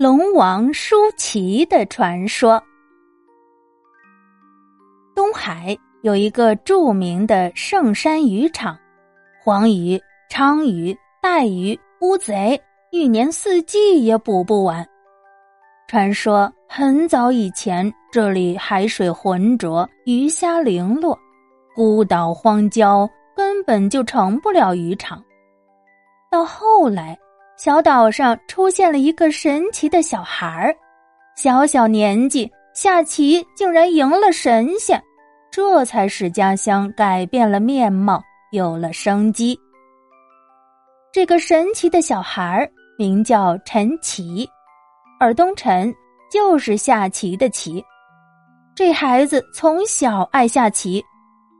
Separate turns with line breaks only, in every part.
龙王舒淇的传说。东海有一个著名的圣山渔场，黄鱼、鲳鱼、带鱼、乌贼，一年四季也捕不完。传说很早以前，这里海水浑浊，鱼虾零落，孤岛荒郊，根本就成不了渔场。到后来。小岛上出现了一个神奇的小孩儿，小小年纪下棋竟然赢了神仙，这才使家乡改变了面貌，有了生机。这个神奇的小孩儿名叫陈奇，尔东陈就是下棋的棋。这孩子从小爱下棋，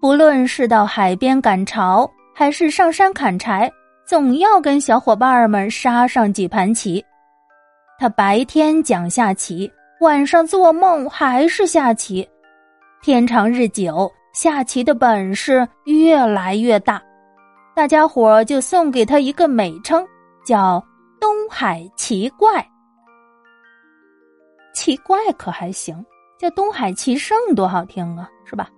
不论是到海边赶潮，还是上山砍柴。总要跟小伙伴们杀上几盘棋。他白天讲下棋，晚上做梦还是下棋。天长日久，下棋的本事越来越大，大家伙就送给他一个美称，叫“东海奇怪”。奇怪可还行，叫“东海奇圣”多好听啊，是吧？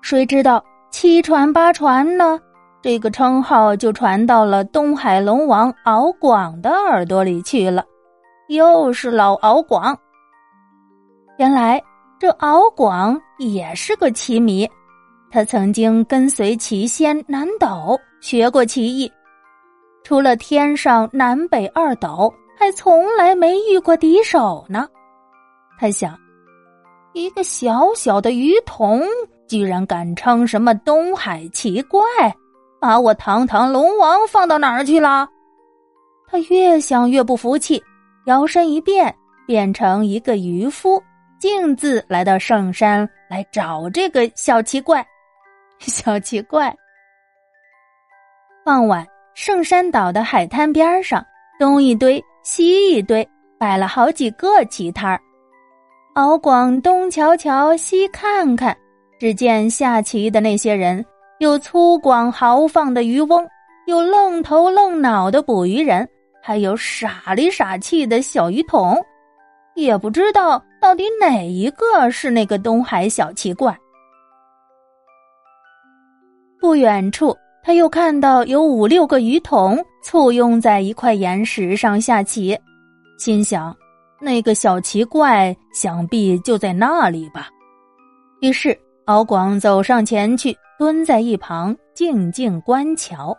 谁知道七传八传呢？这个称号就传到了东海龙王敖广的耳朵里去了，又是老敖广。原来这敖广也是个棋迷，他曾经跟随棋仙南斗学过棋艺，除了天上南北二斗，还从来没遇过敌手呢。他想，一个小小的鱼童，居然敢称什么东海奇怪。把我堂堂龙王放到哪儿去了？他越想越不服气，摇身一变，变成一个渔夫，径自来到圣山来找这个小奇怪。小奇怪。傍晚，圣山岛的海滩边上，东一堆西一堆，摆了好几个棋摊儿。敖广东瞧瞧，西看看，只见下棋的那些人。有粗犷豪放的渔翁，有愣头愣脑的捕鱼人，还有傻里傻气的小鱼童，也不知道到底哪一个是那个东海小奇怪。不远处，他又看到有五六个鱼童簇拥在一块岩石上下棋，心想：那个小奇怪想必就在那里吧。于是，敖广走上前去。蹲在一旁静静观瞧，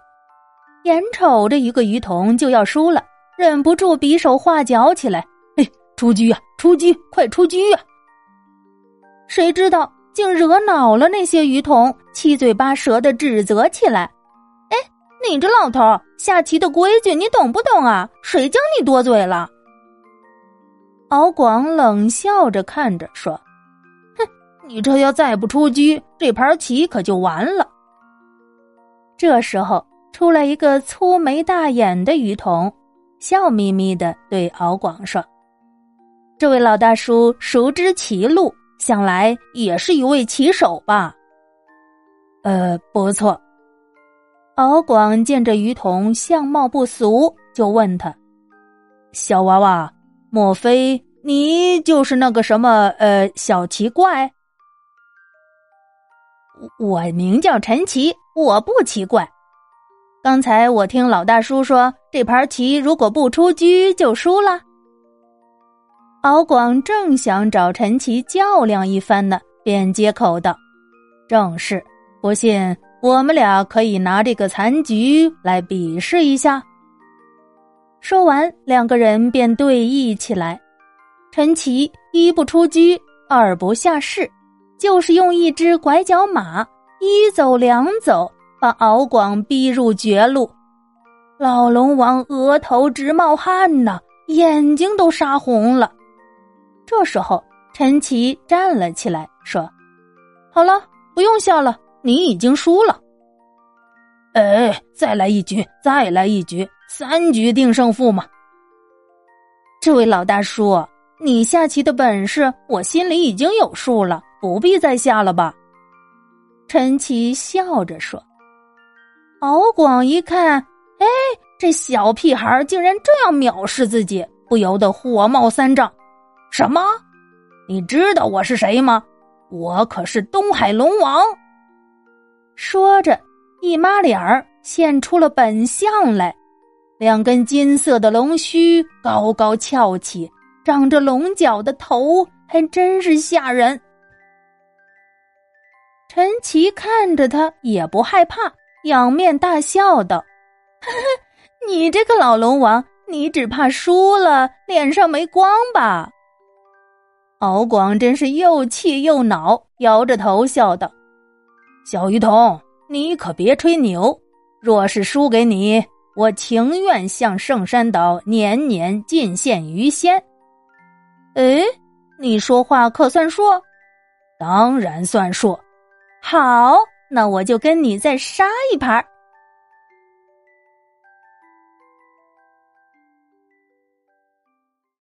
眼瞅着一个鱼童就要输了，忍不住比手画脚起来：“哎，出局啊，出击，快出局啊！”谁知道竟惹恼了那些鱼童，七嘴八舌的指责起来：“哎，你这老头下棋的规矩你懂不懂啊？谁叫你多嘴了？”敖广冷笑着看着说。你这要再不出击，这盘棋可就完了。这时候出来一个粗眉大眼的鱼童，笑眯眯的对敖广说：“这位老大叔熟知棋路，想来也是一位棋手吧？”“呃，不错。”敖广见这鱼童相貌不俗，就问他：“小娃娃，莫非你就是那个什么呃小奇怪？”我名叫陈奇，我不奇怪。刚才我听老大叔说，这盘棋如果不出车就输了。敖广正想找陈奇较量一番呢，便接口道：“正是，不信我们俩可以拿这个残局来比试一下。”说完，两个人便对弈起来。陈奇一不出车，二不下士。就是用一只拐角马，一走两走，把敖广逼入绝路。老龙王额头直冒汗呐，眼睛都杀红了。这时候，陈奇站了起来，说：“好了，不用笑了，你已经输了。哎，再来一局，再来一局，三局定胜负嘛。这位老大叔，你下棋的本事，我心里已经有数了。”不必再下了吧？陈奇笑着说。敖广一看，哎，这小屁孩竟然这样藐视自己，不由得火冒三丈：“什么？你知道我是谁吗？我可是东海龙王！”说着，一抹脸儿现出了本相来，两根金色的龙须高高翘起，长着龙角的头，还真是吓人。陈奇看着他也不害怕，仰面大笑道：“呵呵你这个老龙王，你只怕输了脸上没光吧？”敖广真是又气又恼，摇着头笑道：“小鱼童，你可别吹牛。若是输给你，我情愿向圣山岛年年进献鱼仙。”哎，你说话可算数？当然算数。好，那我就跟你再杀一盘。